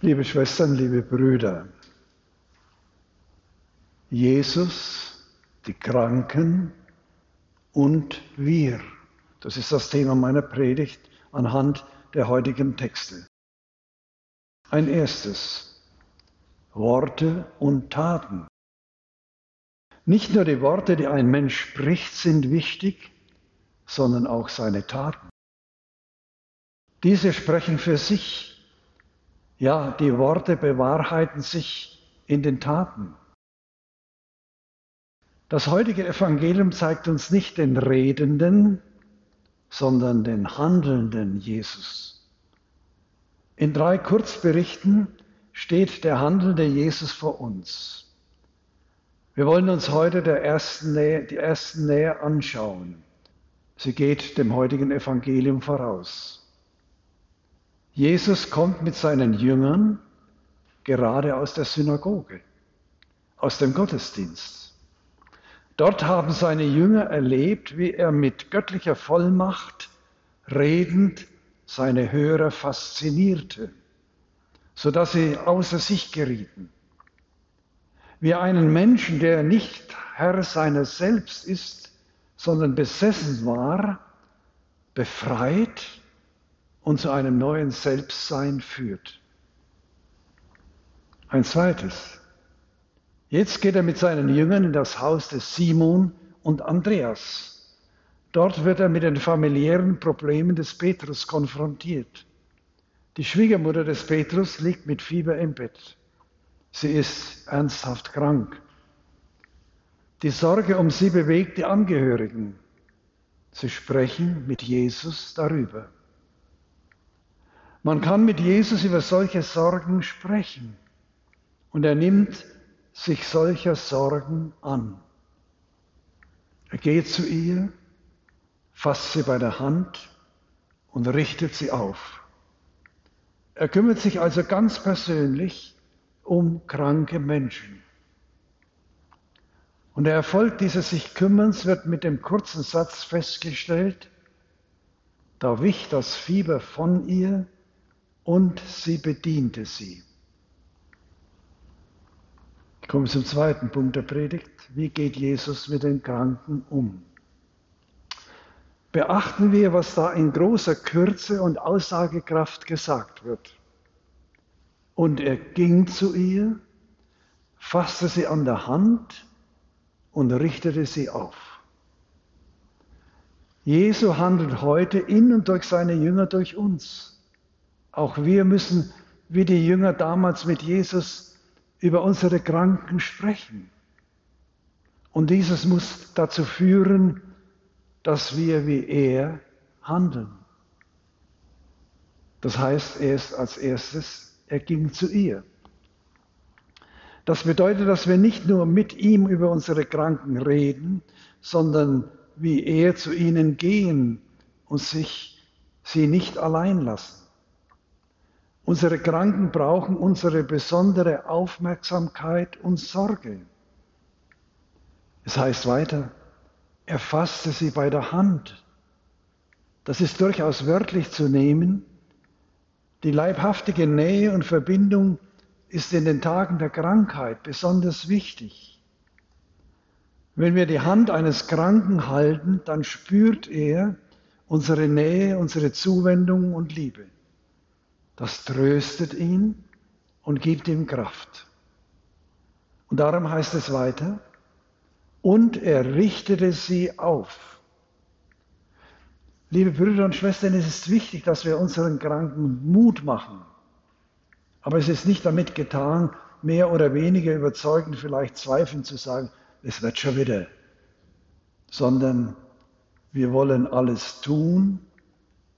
Liebe Schwestern, liebe Brüder, Jesus, die Kranken und wir. Das ist das Thema meiner Predigt anhand der heutigen Texte. Ein erstes, Worte und Taten. Nicht nur die Worte, die ein Mensch spricht, sind wichtig, sondern auch seine Taten. Diese sprechen für sich ja, die Worte bewahrheiten sich in den Taten. Das heutige Evangelium zeigt uns nicht den Redenden, sondern den handelnden Jesus. In drei Kurzberichten steht der handelnde Jesus vor uns. Wir wollen uns heute der ersten Nähe, die ersten Nähe anschauen. Sie geht dem heutigen Evangelium voraus. Jesus kommt mit seinen Jüngern gerade aus der Synagoge, aus dem Gottesdienst. Dort haben seine Jünger erlebt, wie er mit göttlicher Vollmacht redend seine Hörer faszinierte, sodass sie außer sich gerieten. Wie einen Menschen, der nicht Herr seines Selbst ist, sondern besessen war, befreit und zu einem neuen Selbstsein führt. Ein zweites. Jetzt geht er mit seinen Jüngern in das Haus des Simon und Andreas. Dort wird er mit den familiären Problemen des Petrus konfrontiert. Die Schwiegermutter des Petrus liegt mit Fieber im Bett. Sie ist ernsthaft krank. Die Sorge um sie bewegt die Angehörigen. Sie sprechen mit Jesus darüber. Man kann mit Jesus über solche Sorgen sprechen und er nimmt sich solcher Sorgen an. Er geht zu ihr, fasst sie bei der Hand und richtet sie auf. Er kümmert sich also ganz persönlich um kranke Menschen. Und der Erfolg dieses sich Kümmerns wird mit dem kurzen Satz festgestellt, da wich das Fieber von ihr und sie bediente sie. Ich komme zum zweiten Punkt der Predigt. Wie geht Jesus mit den Kranken um? Beachten wir, was da in großer Kürze und Aussagekraft gesagt wird. Und er ging zu ihr, fasste sie an der Hand und richtete sie auf. Jesu handelt heute in und durch seine Jünger durch uns. Auch wir müssen, wie die Jünger damals mit Jesus, über unsere Kranken sprechen. Und dieses muss dazu führen, dass wir wie er handeln. Das heißt, er ist als erstes, er ging zu ihr. Das bedeutet, dass wir nicht nur mit ihm über unsere Kranken reden, sondern wie er zu ihnen gehen und sich sie nicht allein lassen. Unsere Kranken brauchen unsere besondere Aufmerksamkeit und Sorge. Es heißt weiter, er fasste sie bei der Hand. Das ist durchaus wörtlich zu nehmen. Die leibhaftige Nähe und Verbindung ist in den Tagen der Krankheit besonders wichtig. Wenn wir die Hand eines Kranken halten, dann spürt er unsere Nähe, unsere Zuwendung und Liebe. Das tröstet ihn und gibt ihm Kraft. Und darum heißt es weiter, und er richtete sie auf. Liebe Brüder und Schwestern, es ist wichtig, dass wir unseren Kranken Mut machen. Aber es ist nicht damit getan, mehr oder weniger überzeugend vielleicht zweifeln zu sagen, es wird schon wieder, sondern wir wollen alles tun,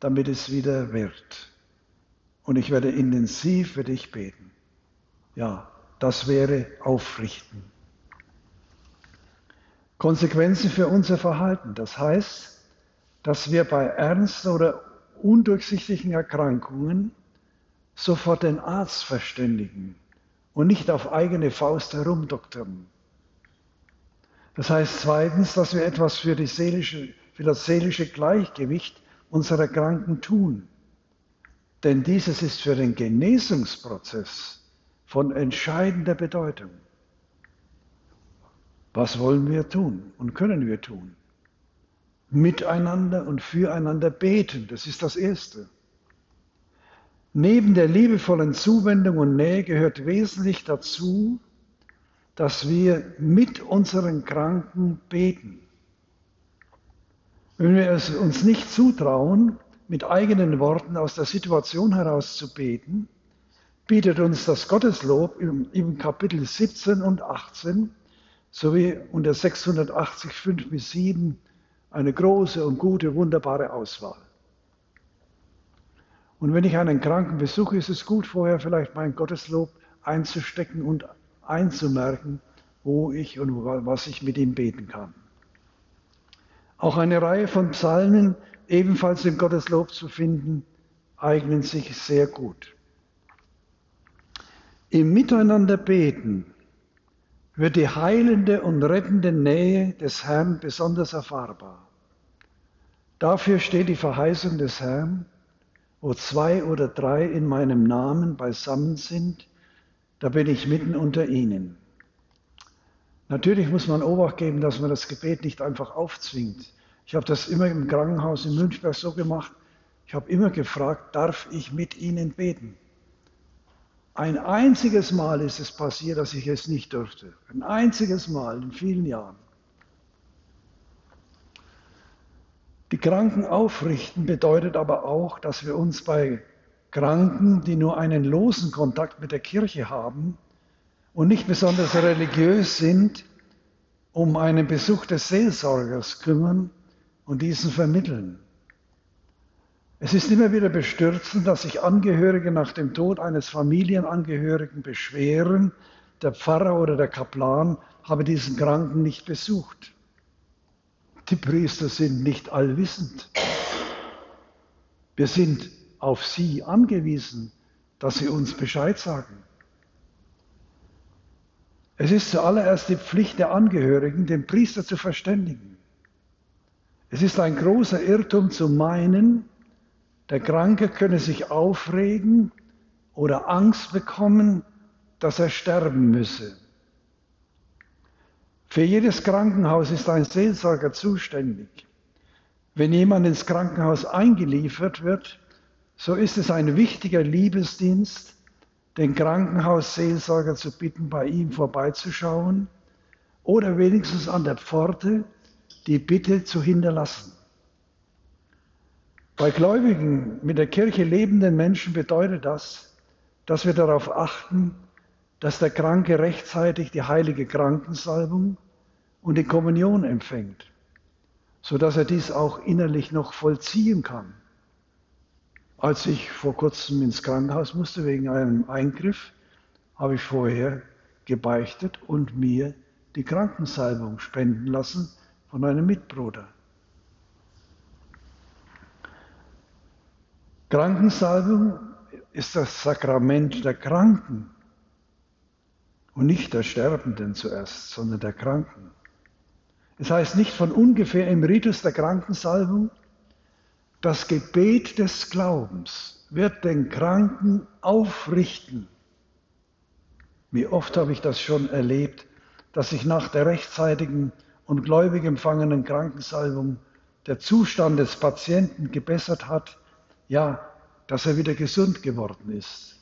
damit es wieder wird und ich werde intensiv für dich beten. Ja, das wäre aufrichten. Konsequenzen für unser Verhalten. Das heißt, dass wir bei ernsten oder undurchsichtigen Erkrankungen sofort den Arzt verständigen und nicht auf eigene Faust herumdoktern. Das heißt zweitens, dass wir etwas für, seelische, für das seelische Gleichgewicht unserer Kranken tun Denn dieses ist für den Genesungsprozess von entscheidender Bedeutung. Was wollen wir tun und können wir tun? Miteinander und füreinander beten, das ist das Erste. Neben der liebevollen Zuwendung und Nähe gehört wesentlich dazu, dass wir mit unseren Kranken beten. Wenn wir es uns nicht zutrauen, mit eigenen Worten aus der Situation heraus zu beten, bietet uns das Gotteslob im, Kapitel 17 und 18 sowie unter 680, 5 bis 7 eine große und gute, wunderbare Auswahl. Und wenn ich einen Kranken besuche, ist es gut, vorher vielleicht mein Gotteslob einzustecken und einzumerken, wo ich und was ich mit ihm beten kann. Auch eine Reihe von Psalmen, ebenfalls im Gotteslob zu finden, eignen sich sehr gut. Im Miteinander beten wird die heilende und rettende Nähe des Herrn besonders erfahrbar. Dafür steht die Verheißung des Herrn, wo zwei oder drei in meinem Namen beisammen sind, da bin ich mitten unter ihnen. Natürlich muss man Obacht geben, dass man das Gebet nicht einfach aufzwingt. Ich habe das immer im Krankenhaus in Münchberg so gemacht. Ich habe immer gefragt, darf ich mit Ihnen beten? Ein einziges Mal ist es passiert, dass ich es nicht durfte. Ein einziges Mal in vielen Jahren. Die Kranken aufrichten bedeutet aber auch, dass wir uns bei Kranken, die nur einen losen Kontakt mit der Kirche haben und nicht besonders religiös sind, um einen Besuch des Seelsorgers kümmern und diesen vermitteln. Es ist immer wieder bestürzend, dass sich Angehörige nach dem Tod eines Familienangehörigen beschweren, der Pfarrer oder der Kaplan habe diesen Kranken nicht besucht. Die Priester sind nicht allwissend. Wir sind auf sie angewiesen, dass sie uns Bescheid sagen. Es ist zuallererst die Pflicht der Angehörigen, den Priester zu verständigen. Es ist ein großer Irrtum zu meinen, der Kranke könne sich aufregen oder Angst bekommen, dass er sterben müsse. Für jedes Krankenhaus ist ein Seelsorger zuständig. Wenn jemand ins Krankenhaus eingeliefert wird, so ist es ein wichtiger Liebesdienst, den Krankenhausseelsorger zu bitten, bei ihm vorbeizuschauen oder wenigstens an der Pforte die Bitte zu hinterlassen. Bei gläubigen, mit der Kirche lebenden Menschen bedeutet das, dass wir darauf achten, dass der Kranke rechtzeitig die heilige Krankensalbung und die Kommunion empfängt, sodass er dies auch innerlich noch vollziehen kann. Als ich vor kurzem ins Krankenhaus musste wegen einem Eingriff, habe ich vorher gebeichtet und mir die Krankensalbung spenden lassen von einem Mitbruder. Krankensalbung ist das Sakrament der Kranken und nicht der Sterbenden zuerst, sondern der Kranken. Es heißt nicht von ungefähr im Ritus der Krankensalbung, das Gebet des Glaubens wird den Kranken aufrichten. Wie oft habe ich das schon erlebt, dass sich nach der rechtzeitigen und gläubig empfangenen Krankensalbung der Zustand des Patienten gebessert hat, ja, dass er wieder gesund geworden ist.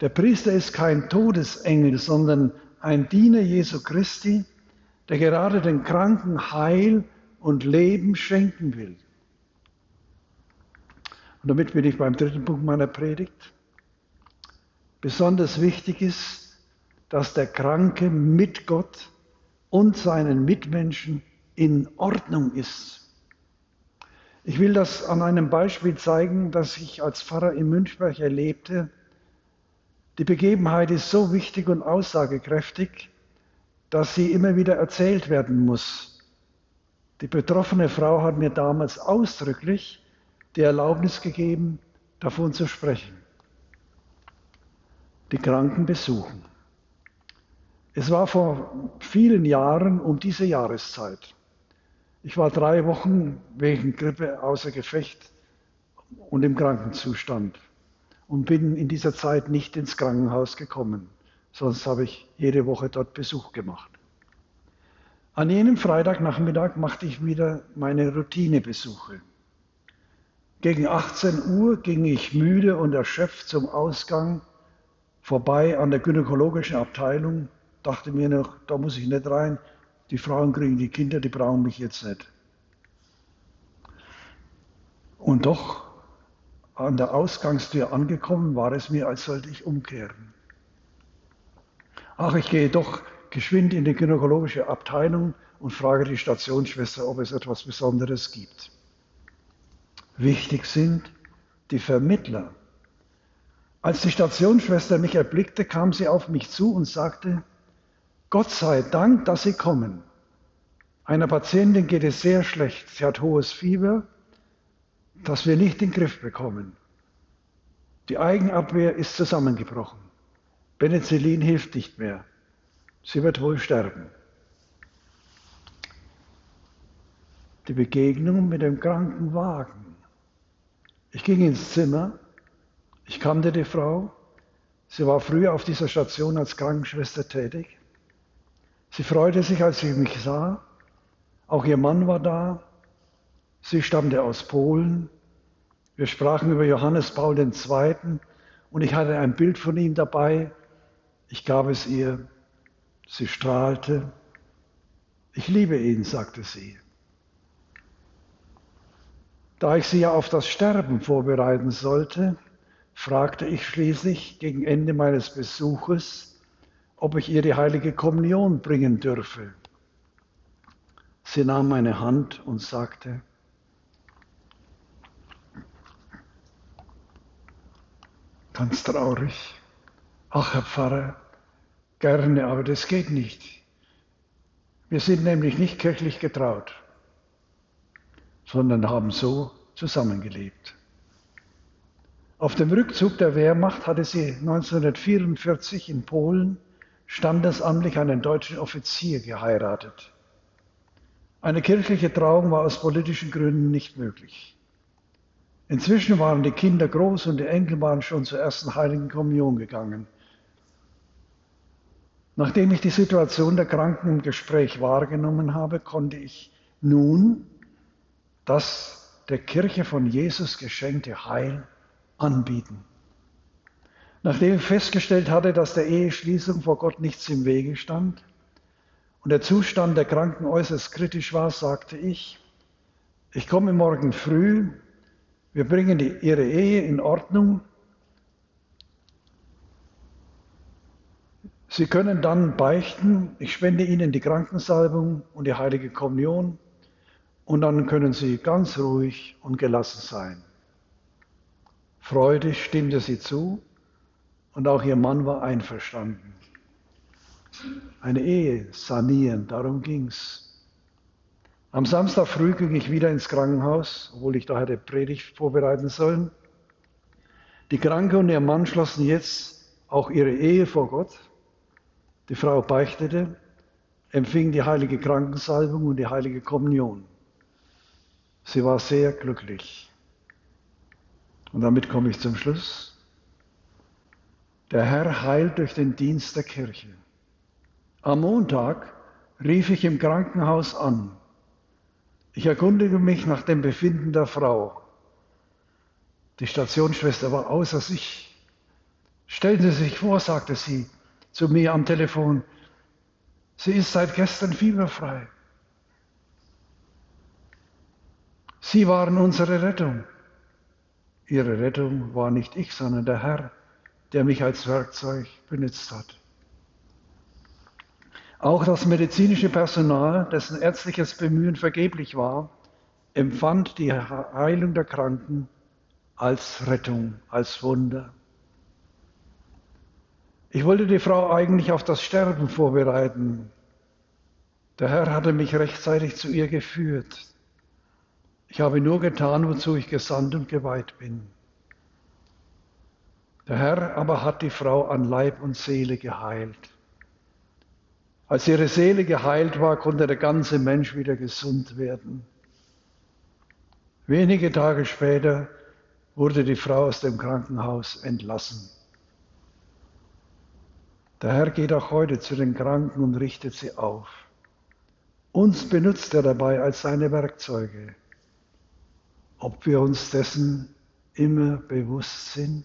Der Priester ist kein Todesengel, sondern ein Diener Jesu Christi, der gerade den Kranken Heil und Leben schenken will. Und damit bin ich beim dritten Punkt meiner Predigt. Besonders wichtig ist, dass der Kranke mit Gott und seinen Mitmenschen in Ordnung ist. Ich will das an einem Beispiel zeigen, das ich als Pfarrer in Münchberg erlebte. Die Begebenheit ist so wichtig und aussagekräftig, dass sie immer wieder erzählt werden muss. Die betroffene Frau hat mir damals ausdrücklich die Erlaubnis gegeben, davon zu sprechen. Die Kranken besuchen. Es war vor vielen Jahren um diese Jahreszeit. Ich war drei Wochen wegen Grippe außer Gefecht und im Krankenzustand und bin in dieser Zeit nicht ins Krankenhaus gekommen. Sonst habe ich jede Woche dort Besuch gemacht. An jenem Freitagnachmittag machte ich wieder meine Routinebesuche. Gegen 18 Uhr ging ich müde und erschöpft zum Ausgang vorbei an der gynäkologischen Abteilung, dachte mir noch, da muss ich nicht rein, die Frauen kriegen die Kinder, die brauchen mich jetzt nicht. Und doch, an der Ausgangstür angekommen, war es mir, als sollte ich umkehren. Ach, ich gehe doch geschwind in die gynäkologische Abteilung und frage die Stationsschwester, ob es etwas Besonderes gibt. Wichtig sind die Vermittler. Als die Stationsschwester mich erblickte, kam sie auf mich zu und sagte, Gott sei Dank, dass Sie kommen. Einer Patientin geht es sehr schlecht. Sie hat hohes Fieber, das wir nicht in den Griff bekommen. Die Eigenabwehr ist zusammengebrochen. Penicillin hilft nicht mehr. Sie wird wohl sterben. Die Begegnung mit dem Krankenwagen. Ich ging ins Zimmer. Ich kannte die Frau. Sie war früher auf dieser Station als Krankenschwester tätig. Sie freute sich, als sie mich sah. Auch ihr Mann war da. Sie stammte aus Polen. Wir sprachen über Johannes Paul II. und ich hatte ein Bild von ihm dabei. Ich gab es ihr. Sie strahlte. Ich liebe ihn, sagte sie. Da ich sie ja auf das Sterben vorbereiten sollte, fragte ich schließlich gegen Ende meines Besuches, ob ich ihr die heilige Kommunion bringen dürfe. Sie nahm meine Hand und sagte, ganz traurig, ach Herr Pfarrer, gerne, aber das geht nicht. Wir sind nämlich nicht kirchlich getraut, sondern haben so zusammengelebt. Auf dem Rückzug der Wehrmacht hatte sie 1944 in Polen standesamtlich einen deutschen Offizier geheiratet. Eine kirchliche Trauung war aus politischen Gründen nicht möglich. Inzwischen waren die Kinder groß und die Enkel waren schon zur ersten Heiligen Kommunion gegangen. Nachdem ich die Situation der Kranken im Gespräch wahrgenommen habe, konnte ich nun das der Kirche von Jesus geschenkte Heil anbieten. Nachdem ich festgestellt hatte, dass der Eheschließung vor Gott nichts im Wege stand und der Zustand der Kranken äußerst kritisch war, sagte ich, ich komme morgen früh, wir bringen die, ihre Ehe in Ordnung. Sie können dann beichten, ich spende Ihnen die Krankensalbung und die heilige Kommunion und dann können Sie ganz ruhig und gelassen sein. Freudig stimmte sie zu und auch ihr Mann war einverstanden. Eine Ehe sanieren, darum ging's. Am Samstag früh ging ich wieder ins Krankenhaus, obwohl ich da hätte Predigt vorbereiten sollen. Die Kranke und ihr Mann schlossen jetzt auch ihre Ehe vor Gott. Die Frau beichtete, empfing die heilige Krankensalbung und die heilige Kommunion. Sie war sehr glücklich. Und damit komme ich zum Schluss. Der Herr heilt durch den Dienst der Kirche. Am Montag rief ich im Krankenhaus an. Ich erkundige mich nach dem Befinden der Frau. Die Stationsschwester war außer sich. Stellen Sie sich vor, sagte sie zu mir am Telefon, sie ist seit gestern fieberfrei. Sie waren unsere Rettung. Ihre Rettung war nicht ich, sondern der Herr der mich als Werkzeug benutzt hat. Auch das medizinische Personal, dessen ärztliches Bemühen vergeblich war, empfand die Heilung der Kranken als Rettung, als Wunder. Ich wollte die Frau eigentlich auf das Sterben vorbereiten. Der Herr hatte mich rechtzeitig zu ihr geführt. Ich habe nur getan, wozu ich gesandt und geweiht bin. Der Herr aber hat die Frau an Leib und Seele geheilt. Als ihre Seele geheilt war, konnte der ganze Mensch wieder gesund werden. Wenige Tage später wurde die Frau aus dem Krankenhaus entlassen. Der Herr geht auch heute zu den Kranken und richtet sie auf. Uns benutzt er dabei als seine Werkzeuge. Ob wir uns dessen immer bewusst sind?